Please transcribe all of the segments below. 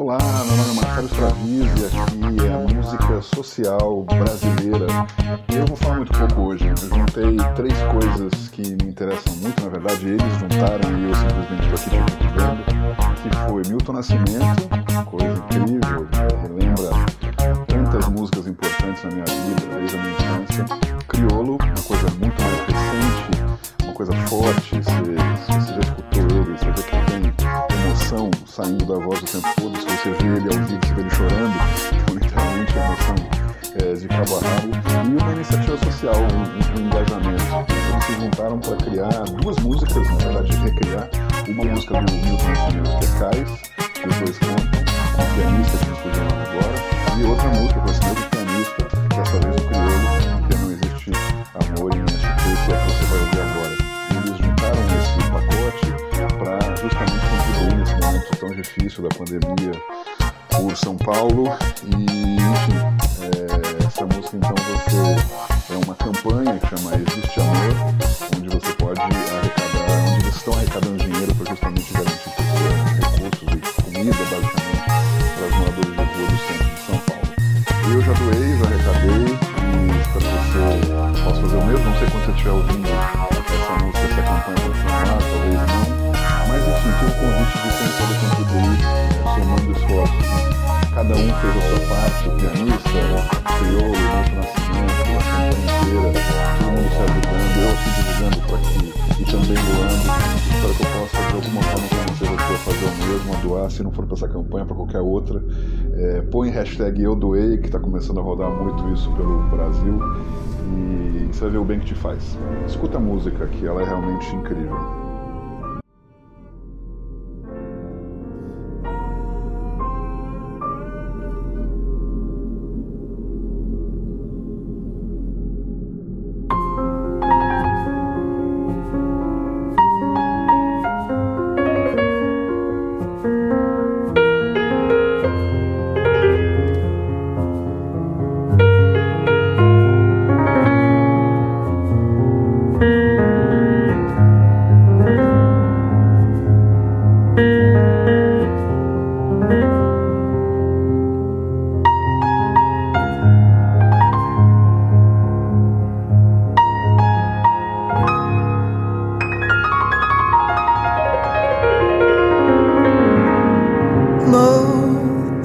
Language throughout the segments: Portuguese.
Olá, meu nome é Marcelo Stravizzi e aqui é a música social brasileira. Eu vou falar muito pouco hoje. Eu juntei três coisas que me interessam muito, na verdade eles juntaram e eu simplesmente estou aqui te vendo, que foi Milton Nascimento, coisa incrível, relembra tantas músicas importantes na minha vida, desde a minha infância. Criolo, uma coisa muito mais recente, uma coisa forte, você, você já saindo da voz o tempo todo, se você vê ele ao vivo, você vê ele chorando, então literalmente a emoção é, de cabo a rabo, e uma iniciativa social, um, um engajamento. Eles se juntaram para criar duas músicas, na verdade, recriar uma música do Milton Nascimento, tão difícil da pandemia por São Paulo. E, enfim, é, essa música então você é uma campanha que chama Existe Amor, onde você pode arrecadar, onde eles estão arrecadando dinheiro para justamente fez a sua parte, o pianista, criou o Milton Nascimento, a campanha inteira, todo mundo se ajudando, eu aqui divulgando por aqui e também doando. Espero que eu possa de alguma forma convencer você a fazer o mesmo, a doar, se não for para essa campanha, para qualquer outra. É, põe hashtag eu doei, que está começando a rodar muito isso pelo Brasil. E você vai ver o bem que te faz. Escuta a música, que ela é realmente incrível.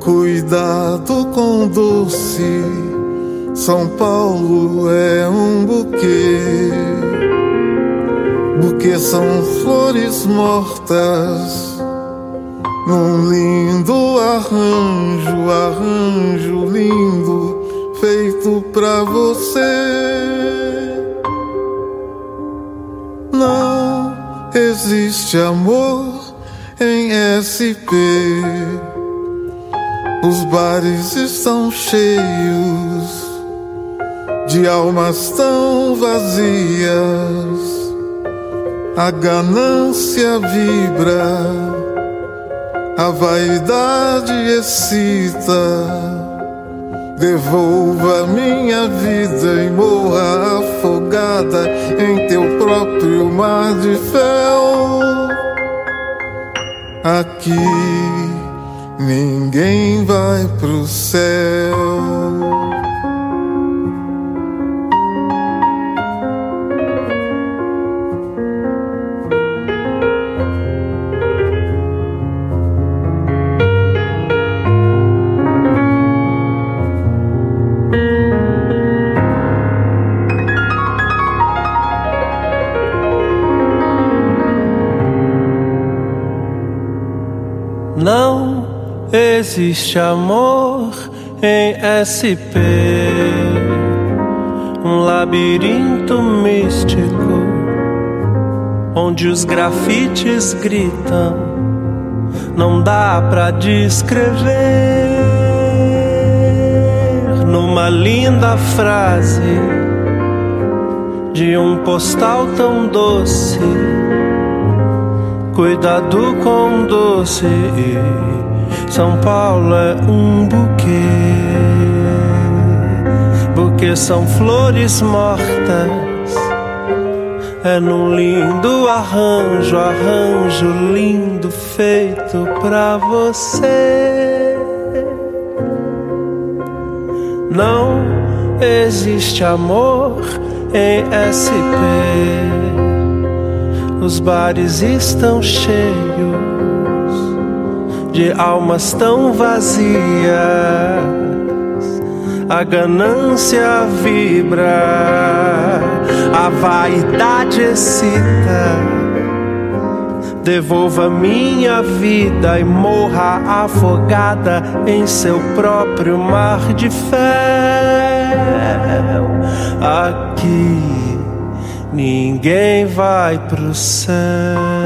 Cuidado com doce, São Paulo é um buquê. Buquê são flores mortas, num lindo arranjo, arranjo lindo, feito pra você. Não existe amor em SP. Os bares estão cheios de almas tão vazias. A ganância vibra, a vaidade excita. Devolva minha vida e morra afogada em teu próprio mar de fel. Aqui ninguém vai pro céu. Existe amor em SP. Um labirinto místico onde os grafites gritam. Não dá pra descrever uma linda frase de um postal tão doce. Cuidado com doce. São Paulo é um buquê. Buquê são flores mortas. É num lindo arranjo, arranjo lindo feito pra você. Não existe amor em SP. Os bares estão cheios de almas tão vazias. A ganância vibra, a vaidade excita. Devolva minha vida e morra afogada em seu próprio mar de fel. Aqui ninguém vai pro céu.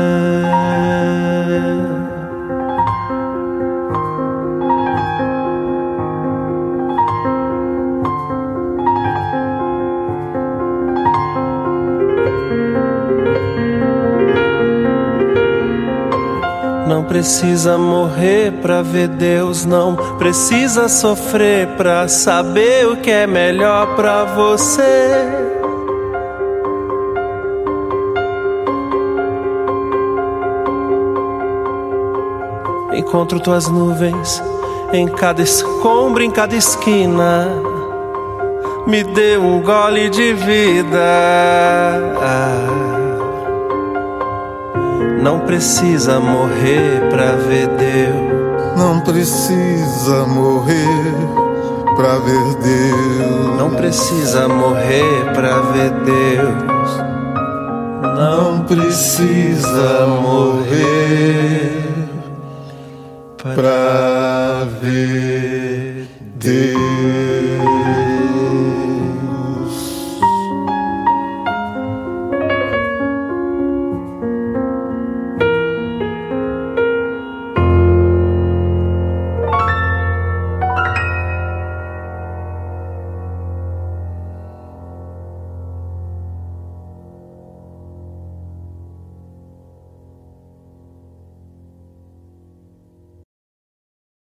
Não precisa morrer pra ver Deus, não precisa sofrer pra saber o que é melhor pra você. Encontro tuas nuvens em cada escombro, em cada esquina. Me dê um gole de vida. Não precisa morrer pra ver Deus. Não precisa morrer pra ver Deus. Não precisa morrer pra ver Deus. Não precisa morrer pra ver